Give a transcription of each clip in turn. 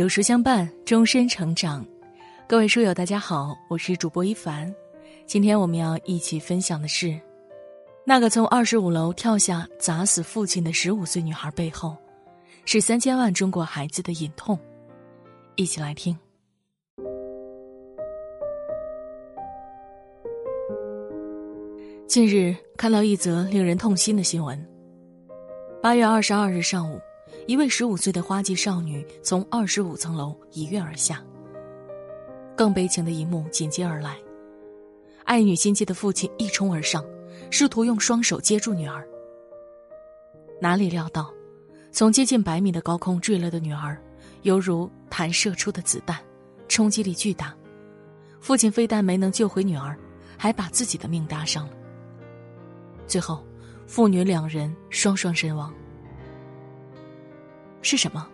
有书相伴，终身成长。各位书友，大家好，我是主播一凡。今天我们要一起分享的是，那个从二十五楼跳下砸死父亲的十五岁女孩背后，是三千万中国孩子的隐痛。一起来听。近日看到一则令人痛心的新闻。八月二十二日上午，一位十五岁的花季少女从二十五层楼一跃而下。更悲情的一幕紧接而来，爱女心切的父亲一冲而上，试图用双手接住女儿。哪里料到，从接近百米的高空坠落的女儿，犹如弹射出的子弹，冲击力巨大。父亲非但没能救回女儿，还把自己的命搭上了。最后，父女两人双双身亡。是什么，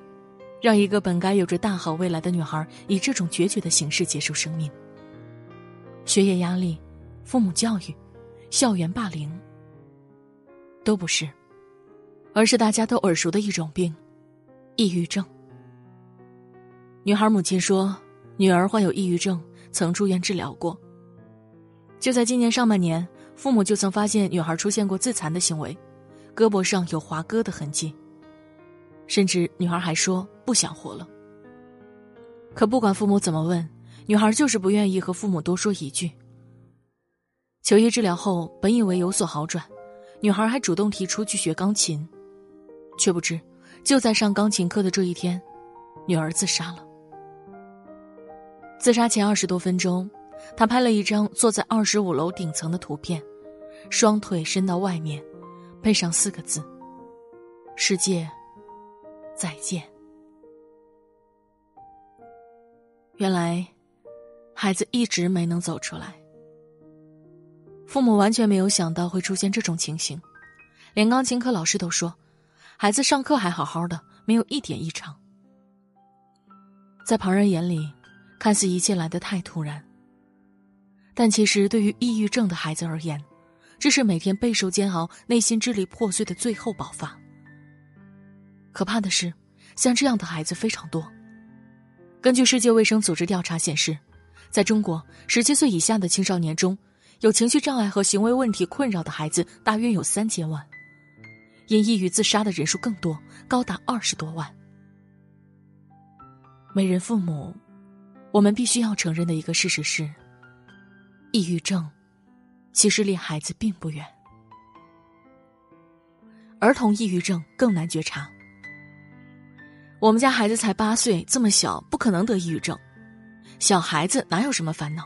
让一个本该有着大好未来的女孩以这种决绝的形式结束生命？学业压力、父母教育、校园霸凌，都不是，而是大家都耳熟的一种病——抑郁症。女孩母亲说，女儿患有抑郁症，曾住院治疗过。就在今年上半年。父母就曾发现女孩出现过自残的行为，胳膊上有划割的痕迹。甚至女孩还说不想活了。可不管父母怎么问，女孩就是不愿意和父母多说一句。求医治疗后，本以为有所好转，女孩还主动提出去学钢琴，却不知就在上钢琴课的这一天，女儿自杀了。自杀前二十多分钟。他拍了一张坐在二十五楼顶层的图片，双腿伸到外面，配上四个字：“世界，再见。”原来，孩子一直没能走出来。父母完全没有想到会出现这种情形，连钢琴课老师都说，孩子上课还好好的，没有一点异常。在旁人眼里，看似一切来得太突然。但其实，对于抑郁症的孩子而言，这是每天备受煎熬、内心支离破碎的最后爆发。可怕的是，像这样的孩子非常多。根据世界卫生组织调查显示，在中国，十七岁以下的青少年中，有情绪障碍和行为问题困扰的孩子大约有三千万，因抑郁自杀的人数更多，高达二十多万。为人父母，我们必须要承认的一个事实是。抑郁症，其实离孩子并不远。儿童抑郁症更难觉察。我们家孩子才八岁，这么小，不可能得抑郁症。小孩子哪有什么烦恼？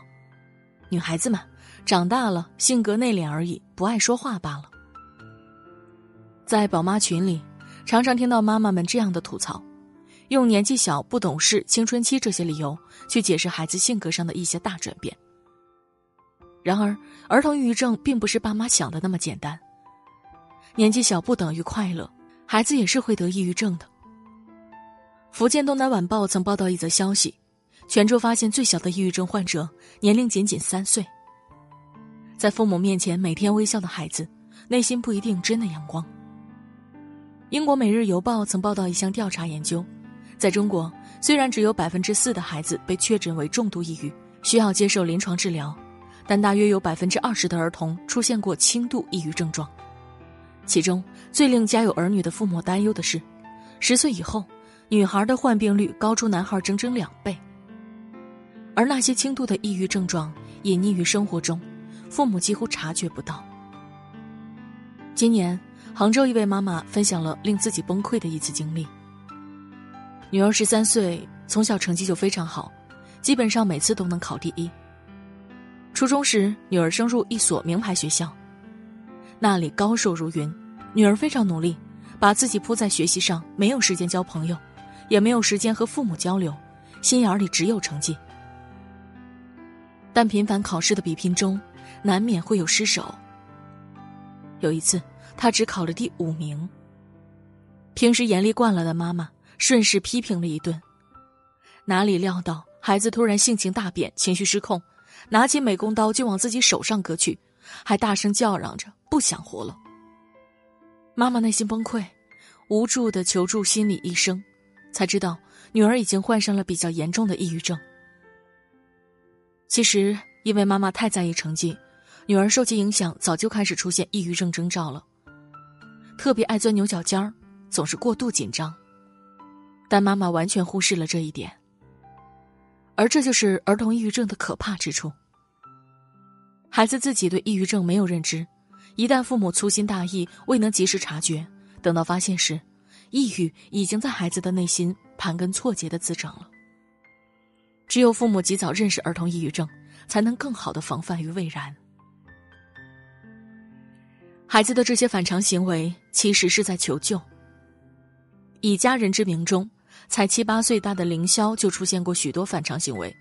女孩子嘛，长大了性格内敛而已，不爱说话罢了。在宝妈群里，常常听到妈妈们这样的吐槽，用年纪小、不懂事、青春期这些理由去解释孩子性格上的一些大转变。然而，儿童抑郁症并不是爸妈想的那么简单。年纪小不等于快乐，孩子也是会得抑郁症的。福建东南晚报曾报道一则消息：泉州发现最小的抑郁症患者年龄仅仅三岁。在父母面前每天微笑的孩子，内心不一定真的阳光。英国《每日邮报》曾报道一项调查研究，在中国，虽然只有百分之四的孩子被确诊为重度抑郁，需要接受临床治疗。但大约有百分之二十的儿童出现过轻度抑郁症状，其中最令家有儿女的父母担忧的是，十岁以后，女孩的患病率高出男孩整整两倍。而那些轻度的抑郁症状隐匿于生活中，父母几乎察觉不到。今年，杭州一位妈妈分享了令自己崩溃的一次经历。女儿十三岁，从小成绩就非常好，基本上每次都能考第一。初中时，女儿升入一所名牌学校，那里高手如云。女儿非常努力，把自己扑在学习上，没有时间交朋友，也没有时间和父母交流，心眼里只有成绩。但频繁考试的比拼中，难免会有失手。有一次，他只考了第五名。平时严厉惯了的妈妈，顺势批评了一顿。哪里料到，孩子突然性情大变，情绪失控。拿起美工刀就往自己手上割去，还大声叫嚷着不想活了。妈妈内心崩溃，无助的求助心理医生，才知道女儿已经患上了比较严重的抑郁症。其实，因为妈妈太在意成绩，女儿受其影响，早就开始出现抑郁症征兆了。特别爱钻牛角尖儿，总是过度紧张。但妈妈完全忽视了这一点。而这就是儿童抑郁症的可怕之处。孩子自己对抑郁症没有认知，一旦父母粗心大意，未能及时察觉，等到发现时，抑郁已经在孩子的内心盘根错节的滋长了。只有父母及早认识儿童抑郁症，才能更好的防范于未然。孩子的这些反常行为，其实是在求救。以家人之名中，才七八岁大的凌霄就出现过许多反常行为。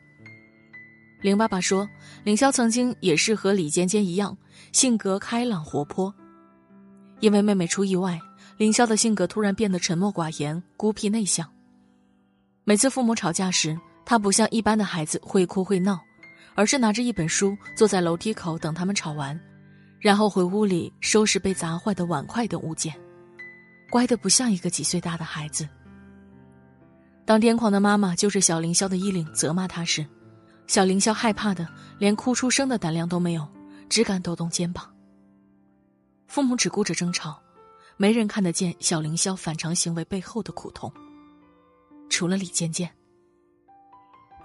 凌爸爸说，凌霄曾经也是和李尖尖一样，性格开朗活泼。因为妹妹出意外，凌霄的性格突然变得沉默寡言、孤僻内向。每次父母吵架时，他不像一般的孩子会哭会闹，而是拿着一本书坐在楼梯口等他们吵完，然后回屋里收拾被砸坏的碗筷等物件，乖得不像一个几岁大的孩子。当癫狂的妈妈揪着小凌霄的衣领责骂他时，小凌霄害怕的连哭出声的胆量都没有，只敢抖动肩膀。父母只顾着争吵，没人看得见小凌霄反常行为背后的苦痛。除了李尖尖。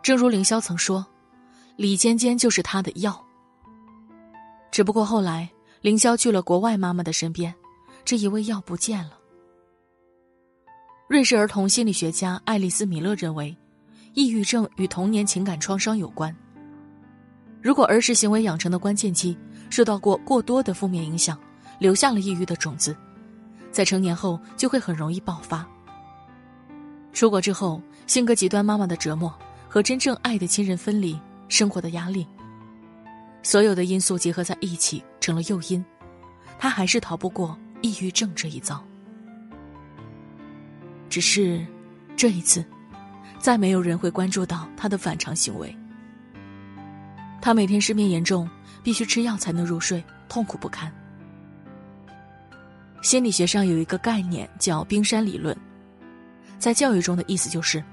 正如凌霄曾说，李尖尖就是他的药。只不过后来凌霄去了国外妈妈的身边，这一味药不见了。瑞士儿童心理学家爱丽丝·米勒认为。抑郁症与童年情感创伤有关。如果儿时行为养成的关键期受到过过多的负面影响，留下了抑郁的种子，在成年后就会很容易爆发。出国之后，性格极端妈妈的折磨和真正爱的亲人分离，生活的压力，所有的因素结合在一起成了诱因，他还是逃不过抑郁症这一遭。只是，这一次。再没有人会关注到他的反常行为。他每天失眠严重，必须吃药才能入睡，痛苦不堪。心理学上有一个概念叫冰山理论，在教育中的意思就是，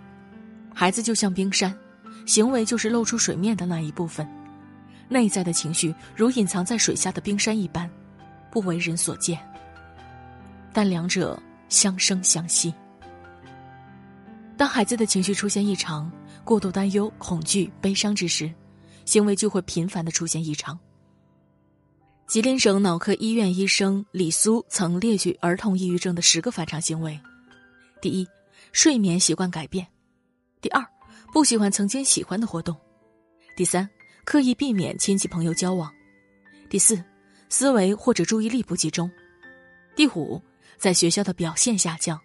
孩子就像冰山，行为就是露出水面的那一部分，内在的情绪如隐藏在水下的冰山一般，不为人所见。但两者相生相息。当孩子的情绪出现异常，过度担忧、恐惧、悲伤之时，行为就会频繁的出现异常。吉林省脑科医院医生李苏曾列举儿童抑郁症的十个反常行为：第一，睡眠习惯改变；第二，不喜欢曾经喜欢的活动；第三，刻意避免亲戚朋友交往；第四，思维或者注意力不集中；第五，在学校的表现下降；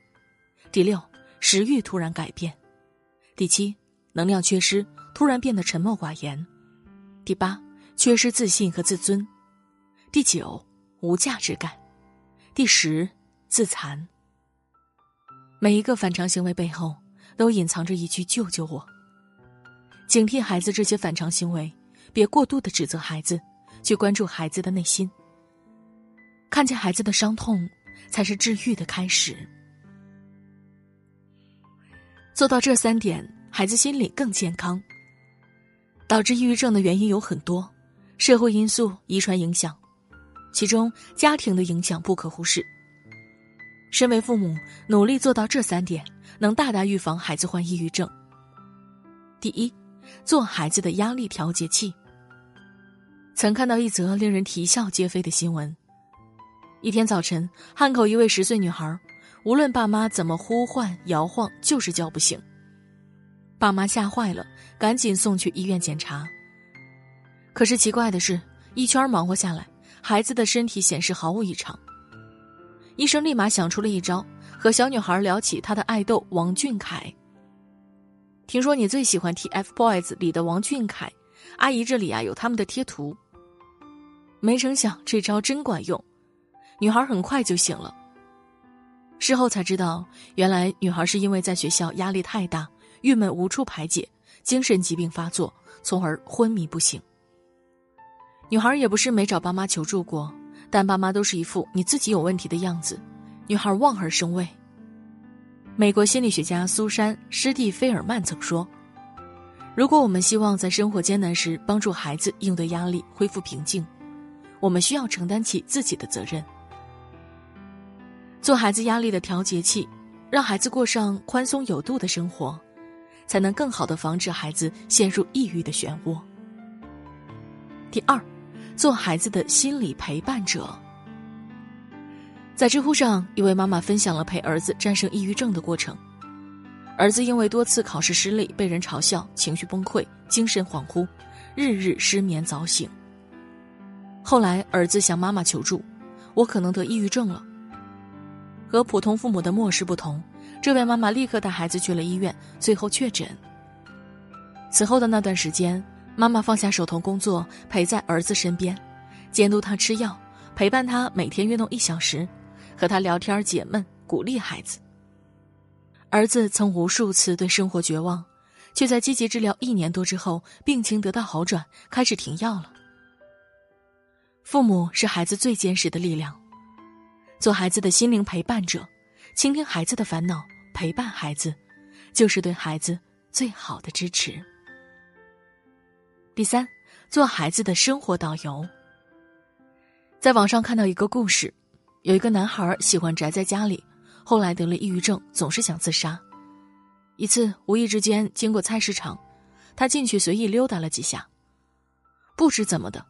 第六。食欲突然改变，第七，能量缺失，突然变得沉默寡言，第八，缺失自信和自尊，第九，无价值感，第十，自残。每一个反常行为背后，都隐藏着一句“救救我”。警惕孩子这些反常行为，别过度的指责孩子，去关注孩子的内心。看见孩子的伤痛，才是治愈的开始。做到这三点，孩子心理更健康。导致抑郁症的原因有很多，社会因素、遗传影响，其中家庭的影响不可忽视。身为父母，努力做到这三点，能大大预防孩子患抑郁症。第一，做孩子的压力调节器。曾看到一则令人啼笑皆非的新闻：一天早晨，汉口一位十岁女孩。无论爸妈怎么呼唤摇晃，就是叫不醒。爸妈吓坏了，赶紧送去医院检查。可是奇怪的是，一圈忙活下来，孩子的身体显示毫无异常。医生立马想出了一招，和小女孩聊起她的爱豆王俊凯。听说你最喜欢 TFBOYS 里的王俊凯，阿姨这里啊有他们的贴图。没成想这招真管用，女孩很快就醒了。事后才知道，原来女孩是因为在学校压力太大，郁闷无处排解，精神疾病发作，从而昏迷不醒。女孩也不是没找爸妈求助过，但爸妈都是一副你自己有问题的样子，女孩望而生畏。美国心理学家苏珊·施蒂菲尔曼曾说：“如果我们希望在生活艰难时帮助孩子应对压力、恢复平静，我们需要承担起自己的责任，做孩子压力的调节器，让孩子过上宽松有度的生活，才能更好的防止孩子陷入抑郁的漩涡。”第二，做孩子的心理陪伴者。在知乎上，一位妈妈分享了陪儿子战胜抑郁症的过程。儿子因为多次考试失利，被人嘲笑，情绪崩溃，精神恍惚，日日失眠早醒。后来，儿子向妈妈求助：“我可能得抑郁症了。”和普通父母的漠视不同，这位妈妈立刻带孩子去了医院，最后确诊。此后的那段时间，妈妈放下手头工作，陪在儿子身边，监督他吃药，陪伴他每天运动一小时。和他聊天解闷，鼓励孩子。儿子曾无数次对生活绝望，却在积极治疗一年多之后，病情得到好转，开始停药了。父母是孩子最坚实的力量，做孩子的心灵陪伴者，倾听孩子的烦恼，陪伴孩子，就是对孩子最好的支持。第三，做孩子的生活导游。在网上看到一个故事。有一个男孩喜欢宅在家里，后来得了抑郁症，总是想自杀。一次无意之间经过菜市场，他进去随意溜达了几下。不知怎么的，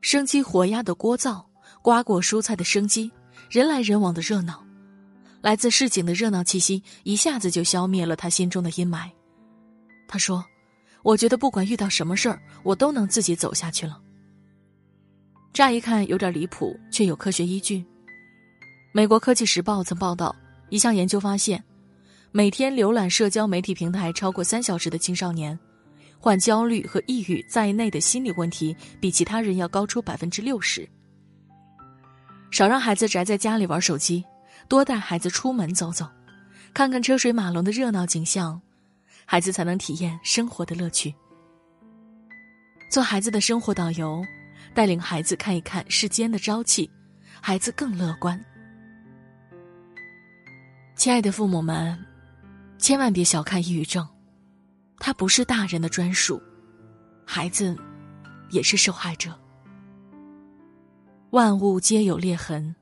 生机活鸭的聒噪，瓜果蔬菜的生机，人来人往的热闹，来自市井的热闹气息一下子就消灭了他心中的阴霾。他说：“我觉得不管遇到什么事儿，我都能自己走下去了。”乍一看有点离谱，却有科学依据。美国科技时报曾报道，一项研究发现，每天浏览社交媒体平台超过三小时的青少年，患焦虑和抑郁在内的心理问题比其他人要高出百分之六十。少让孩子宅在家里玩手机，多带孩子出门走走，看看车水马龙的热闹景象，孩子才能体验生活的乐趣。做孩子的生活导游，带领孩子看一看世间的朝气，孩子更乐观。亲爱的父母们，千万别小看抑郁症，它不是大人的专属，孩子也是受害者。万物皆有裂痕，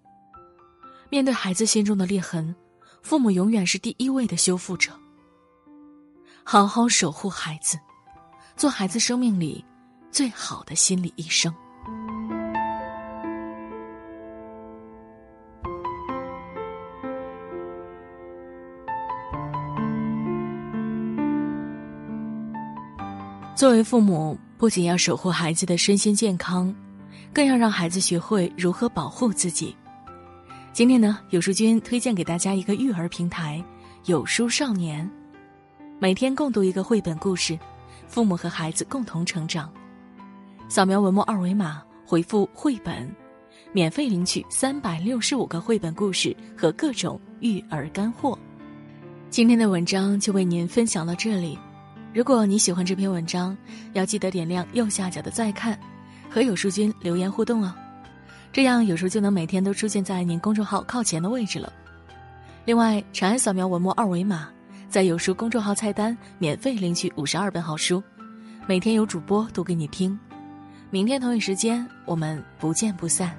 面对孩子心中的裂痕，父母永远是第一位的修复者。好好守护孩子，做孩子生命里最好的心理医生。作为父母，不仅要守护孩子的身心健康，更要让孩子学会如何保护自己。今天呢，有书君推荐给大家一个育儿平台——有书少年，每天共读一个绘本故事，父母和孩子共同成长。扫描文末二维码，回复“绘本”，免费领取三百六十五个绘本故事和各种育儿干货。今天的文章就为您分享到这里。如果你喜欢这篇文章，要记得点亮右下角的再看，和有书君留言互动哦，这样有书就能每天都出现在您公众号靠前的位置了。另外，长按扫描文末二维码，在有书公众号菜单免费领取五十二本好书，每天有主播读给你听。明天同一时间，我们不见不散。